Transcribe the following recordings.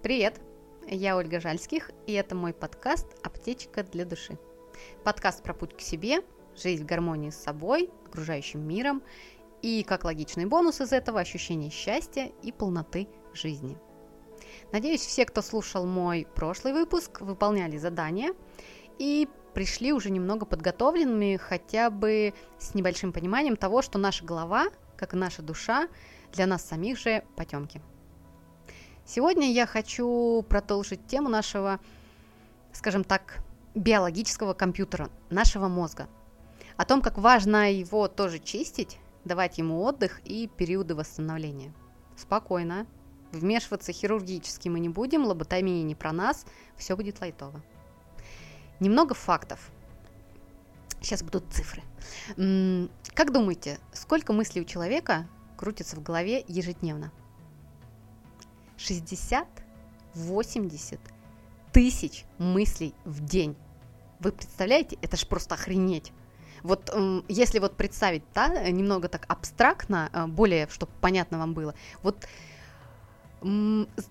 Привет! Я Ольга Жальских, и это мой подкаст «Аптечка для души». Подкаст про путь к себе, жизнь в гармонии с собой, окружающим миром и, как логичный бонус из этого, ощущение счастья и полноты жизни. Надеюсь, все, кто слушал мой прошлый выпуск, выполняли задания и пришли уже немного подготовленными, хотя бы с небольшим пониманием того, что наша голова, как и наша душа, для нас самих же потемки. Сегодня я хочу продолжить тему нашего, скажем так, биологического компьютера, нашего мозга. О том, как важно его тоже чистить, давать ему отдых и периоды восстановления. Спокойно. Вмешиваться хирургически мы не будем, лоботомия не про нас, все будет лайтово. Немного фактов. Сейчас будут цифры. Как думаете, сколько мыслей у человека крутится в голове ежедневно? 60-80 тысяч мыслей в день. Вы представляете? Это ж просто охренеть. Вот если вот представить, да, немного так абстрактно, э, более, чтобы понятно вам было, вот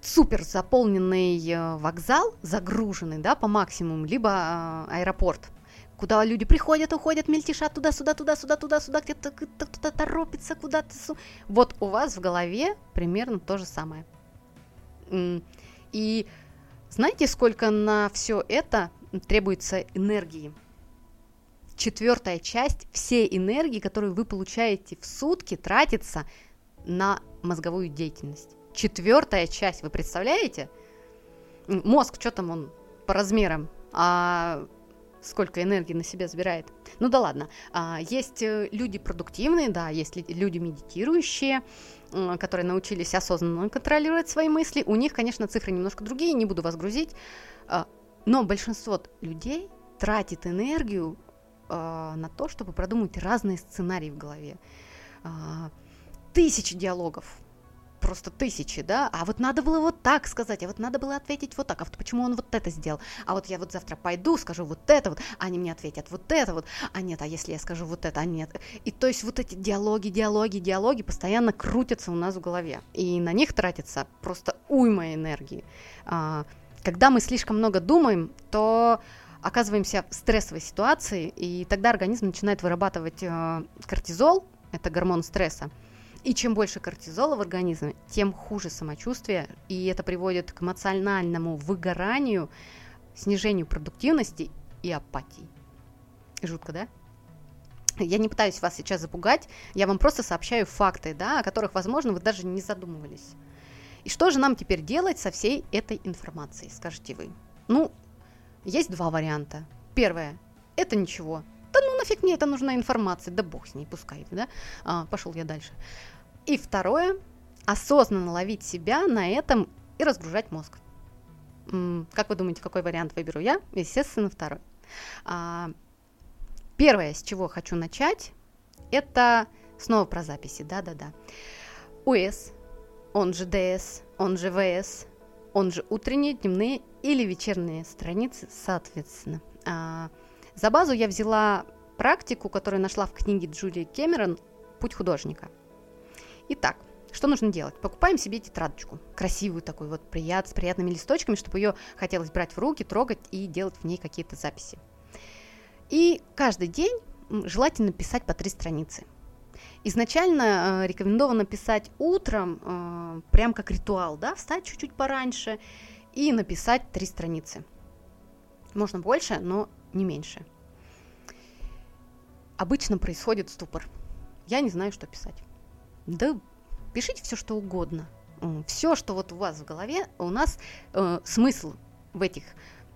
супер заполненный э, вокзал, загруженный, да, по максимуму, либо э, аэропорт, куда люди приходят, уходят, мельтешат туда-сюда, туда-сюда, туда-сюда, где-то кто-то торопится куда-то. Вот у вас в голове примерно то же самое. И знаете, сколько на все это требуется энергии? Четвертая часть всей энергии, которую вы получаете в сутки, тратится на мозговую деятельность. Четвертая часть, вы представляете? Мозг, что там он по размерам? А сколько энергии на себя забирает. Ну да ладно. А, есть э, люди продуктивные, да, есть люди медитирующие, которые научились осознанно контролировать свои мысли. У них, конечно, цифры немножко другие, не буду вас грузить. А, но большинство людей тратит энергию а, на то, чтобы продумать разные сценарии в голове. Тысячи диалогов просто тысячи, да, а вот надо было вот так сказать, а вот надо было ответить вот так, а вот почему он вот это сделал, а вот я вот завтра пойду, скажу вот это вот, а они мне ответят вот это вот, а нет, а если я скажу вот это, а нет. И то есть вот эти диалоги, диалоги, диалоги постоянно крутятся у нас в голове, и на них тратится просто уйма энергии. А, когда мы слишком много думаем, то оказываемся в стрессовой ситуации, и тогда организм начинает вырабатывать э, кортизол, это гормон стресса, и чем больше кортизола в организме, тем хуже самочувствие, и это приводит к эмоциональному выгоранию, снижению продуктивности и апатии. Жутко, да? Я не пытаюсь вас сейчас запугать, я вам просто сообщаю факты, да, о которых, возможно, вы даже не задумывались. И что же нам теперь делать со всей этой информацией, скажете вы? Ну, есть два варианта. Первое – это ничего. Нафиг мне это нужна информация, да бог с ней, пускай, да? А, пошел я дальше. И второе, осознанно ловить себя на этом и разгружать мозг. Как вы думаете, какой вариант выберу я? Естественно, второй. А, первое, с чего хочу начать, это снова про записи, да-да-да. УС, он же ДС, он же ВС, он же утренние, дневные или вечерние страницы, соответственно. А, за базу я взяла практику, которую нашла в книге Джулии Кэмерон «Путь художника». Итак, что нужно делать? Покупаем себе тетрадочку, красивую такую вот, прият, с приятными листочками, чтобы ее хотелось брать в руки, трогать и делать в ней какие-то записи. И каждый день желательно писать по три страницы. Изначально э, рекомендовано писать утром, э, прям как ритуал, да, встать чуть-чуть пораньше и написать три страницы. Можно больше, но не меньше. Обычно происходит ступор. Я не знаю, что писать. Да пишите все, что угодно. Все, что вот у вас в голове, у нас э, смысл в этих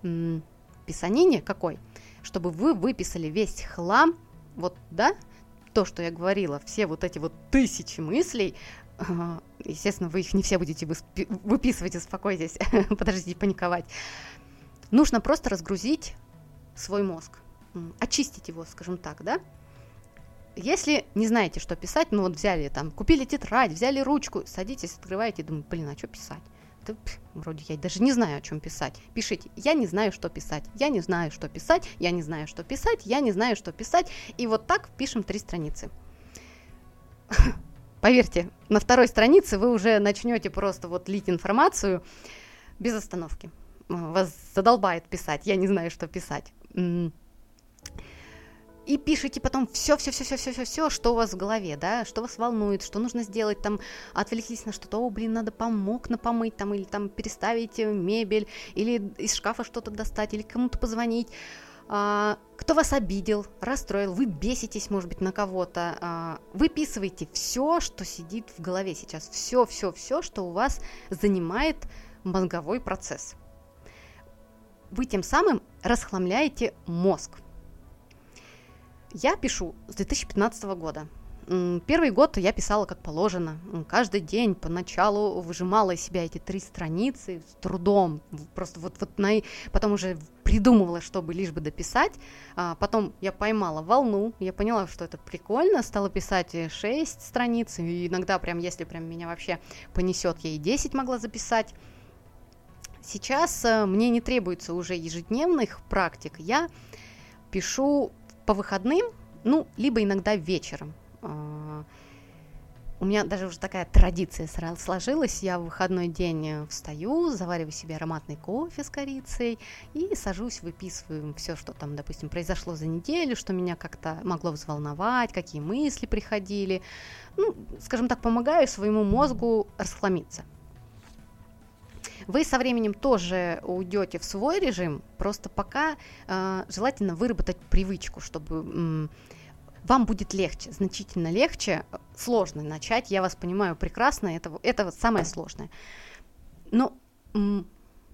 э, писанине какой? Чтобы вы выписали весь хлам, вот, да, то, что я говорила, все вот эти вот тысячи мыслей, э, естественно, вы их не все будете выписывать, успокойтесь, подождите паниковать. Нужно просто разгрузить свой мозг, очистить его, скажем так, да, если не знаете, что писать, ну вот взяли там, купили тетрадь, взяли ручку, садитесь, открываете, думаю, блин, а что писать? Да, пф, вроде я даже не знаю, о чем писать. Пишите, я не знаю, что писать, я не знаю, что писать, я не знаю, что писать, я не знаю, что писать. И вот так пишем три страницы. Поверьте, на второй странице вы уже начнете просто вот лить информацию, без остановки. Вас задолбает писать, я не знаю, что писать. И пишите потом все, все, все, все, все, все, все, что у вас в голове, да, что вас волнует, что нужно сделать, там, отвлеклись на что-то, о, блин, надо помог на помыть, там, или там переставить мебель, или из шкафа что-то достать, или кому-то позвонить а, кто вас обидел, расстроил, вы беситесь, может быть, на кого-то, а, выписывайте все, что сидит в голове сейчас, все, все, все, что у вас занимает мозговой процесс. Вы тем самым расхламляете мозг. Я пишу с 2015 года. Первый год я писала как положено. Каждый день поначалу выжимала из себя эти три страницы с трудом. Просто вот, вот на... потом уже придумывала, чтобы лишь бы дописать. А потом я поймала волну, я поняла, что это прикольно, стала писать 6 страниц. И иногда прям, если прям меня вообще понесет, я и 10 могла записать. Сейчас э, мне не требуется уже ежедневных практик. Я пишу по выходным, ну, либо иногда вечером. А, у меня даже уже такая традиция сложилась. Я в выходной день э, встаю, завариваю себе ароматный кофе с корицей и сажусь, выписываю все, что там, допустим, произошло за неделю, что меня как-то могло взволновать, какие мысли приходили. Ну, скажем так, помогаю своему мозгу расхламиться. Вы со временем тоже уйдете в свой режим, просто пока э, желательно выработать привычку, чтобы вам будет легче, значительно легче. Сложно начать, я вас понимаю прекрасно, это, это вот самое сложное. Но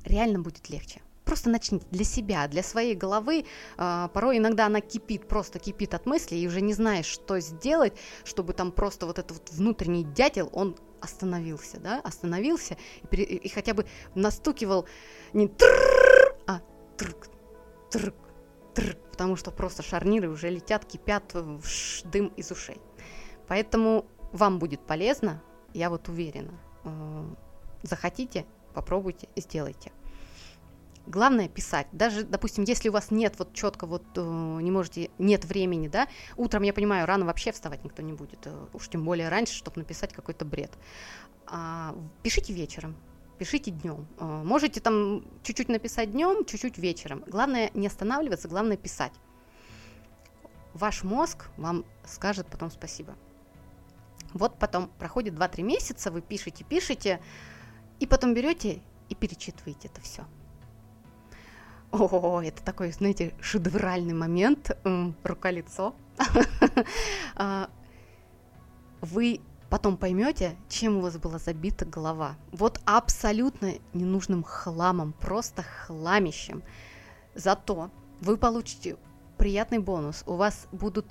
реально будет легче. Просто начните для себя, для своей головы. Э, порой иногда она кипит, просто кипит от мыслей, и уже не знаешь, что сделать, чтобы там просто вот этот вот внутренний дятел, он остановился, да, остановился и, и хотя бы настукивал не трррр, а трк, трк, трк, потому что просто шарниры уже летят, кипят, дым из ушей. Поэтому вам будет полезно, я вот уверена. Э, захотите, попробуйте, сделайте. Главное писать. Даже, допустим, если у вас нет вот четко вот э, не можете, нет времени, да, утром, я понимаю, рано вообще вставать никто не будет, э, уж тем более раньше, чтобы написать какой-то бред. А, пишите вечером, пишите днем. Э, можете там чуть-чуть написать днем, чуть-чуть вечером. Главное не останавливаться, главное писать. Ваш мозг вам скажет потом спасибо. Вот потом проходит 2-3 месяца, вы пишете, пишете, и потом берете и перечитываете это все. О, это такой, знаете, шедевральный момент, рука-лицо. А, вы потом поймете, чем у вас была забита голова. Вот абсолютно ненужным хламом, просто хламищем. Зато вы получите приятный бонус. У вас будут,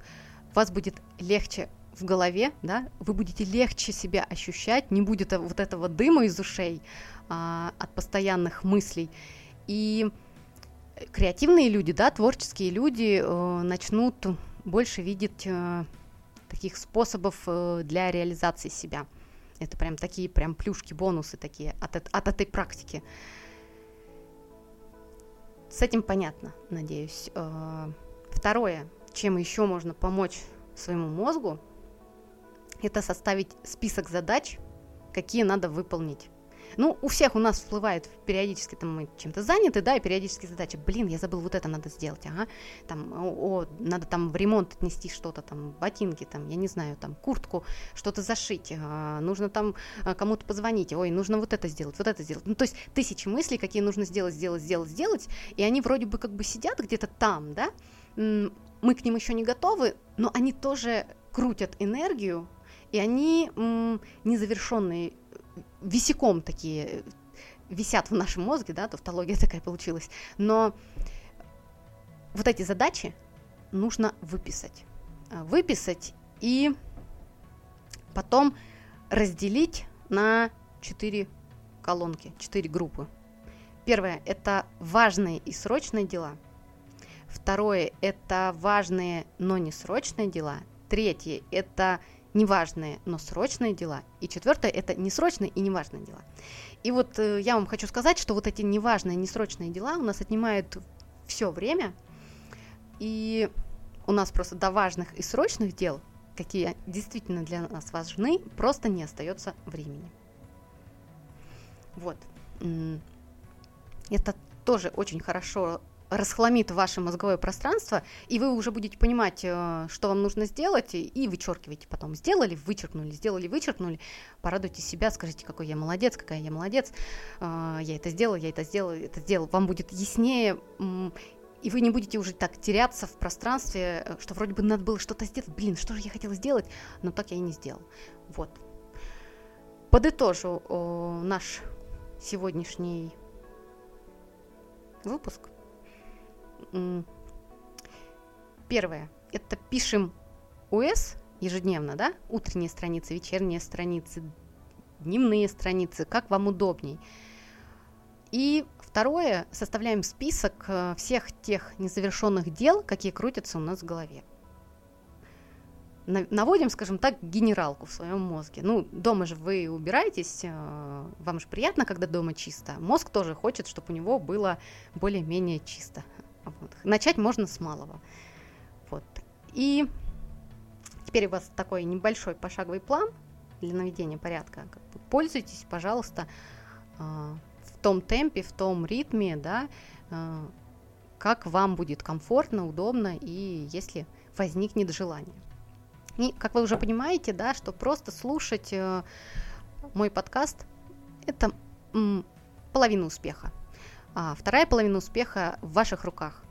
у вас будет легче в голове, да, вы будете легче себя ощущать, не будет вот этого дыма из ушей а, от постоянных мыслей. И креативные люди, да, творческие люди э, начнут больше видеть э, таких способов э, для реализации себя. Это прям такие прям плюшки, бонусы такие от, от этой практики. С этим понятно, надеюсь. Э, второе, чем еще можно помочь своему мозгу, это составить список задач, какие надо выполнить ну, у всех у нас всплывает периодически, там мы чем-то заняты, да, и периодически задача, блин, я забыл, вот это надо сделать, ага, там, о, надо там в ремонт отнести что-то, там, ботинки, там, я не знаю, там, куртку, что-то зашить, а, нужно там а, кому-то позвонить, ой, нужно вот это сделать, вот это сделать. Ну, то есть тысячи мыслей, какие нужно сделать, сделать, сделать, сделать, и они вроде бы как бы сидят где-то там, да, мы к ним еще не готовы, но они тоже крутят энергию, и они незавершенные висяком такие висят в нашем мозге, да, тавтология такая получилась. Но вот эти задачи нужно выписать. А, выписать и потом разделить на четыре колонки, четыре группы. Первое – это важные и срочные дела. Второе – это важные, но не срочные дела. Третье – это неважные, но срочные дела. И четвертое – это несрочные и неважные дела. И вот э, я вам хочу сказать, что вот эти неважные, несрочные дела у нас отнимают все время, и у нас просто до важных и срочных дел, какие действительно для нас важны, просто не остается времени. Вот. Это тоже очень хорошо расхламит ваше мозговое пространство, и вы уже будете понимать, э, что вам нужно сделать, и вычеркиваете потом. Сделали, вычеркнули, сделали, вычеркнули. Порадуйте себя, скажите, какой я молодец, какая я молодец. Э, я это сделал, я это сделал, это сделал. Вам будет яснее, и вы не будете уже так теряться в пространстве, э, что вроде бы надо было что-то сделать. Блин, что же я хотела сделать, но так я и не сделал. Вот. Подытожу наш сегодняшний выпуск. Первое. Это пишем УС ежедневно, да? Утренние страницы, вечерние страницы, дневные страницы, как вам удобней. И второе, составляем список э, всех тех незавершенных дел, какие крутятся у нас в голове. Наводим, скажем так, генералку в своем мозге. Ну, дома же вы убираетесь, э, вам же приятно, когда дома чисто. Мозг тоже хочет, чтобы у него было более-менее чисто. Вот. Начать можно с малого. Вот. И теперь у вас такой небольшой пошаговый план для наведения порядка. Как бы пользуйтесь, пожалуйста, а, в том темпе, в том ритме, да, а, как вам будет комфортно, удобно и если возникнет желание. И, как вы уже понимаете, да, что просто слушать э, мой подкаст – это половина успеха. А вторая половина успеха в ваших руках.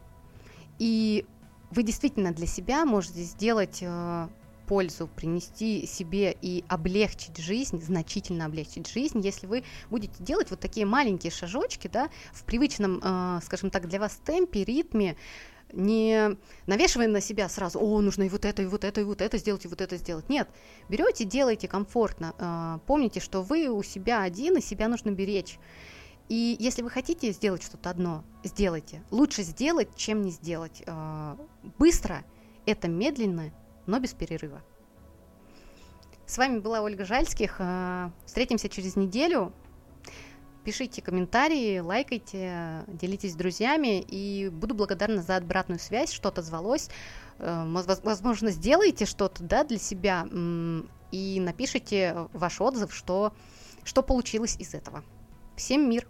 И вы действительно для себя можете сделать э, пользу, принести себе и облегчить жизнь, значительно облегчить жизнь, если вы будете делать вот такие маленькие шажочки, да, в привычном, э, скажем так, для вас темпе, ритме, не навешиваем на себя сразу, о, нужно и вот это, и вот это, и вот это сделать, и вот это сделать. Нет, берете, делайте комфортно. Э, помните, что вы у себя один, и себя нужно беречь. И если вы хотите сделать что-то одно, сделайте. Лучше сделать, чем не сделать. А, быстро – это медленно, но без перерыва. С вами была Ольга Жальских. А, встретимся через неделю. Пишите комментарии, лайкайте, делитесь с друзьями. И буду благодарна за обратную связь, что-то звалось. А, возможно, сделайте что-то да, для себя и напишите ваш отзыв, что, что получилось из этого. Всем мир!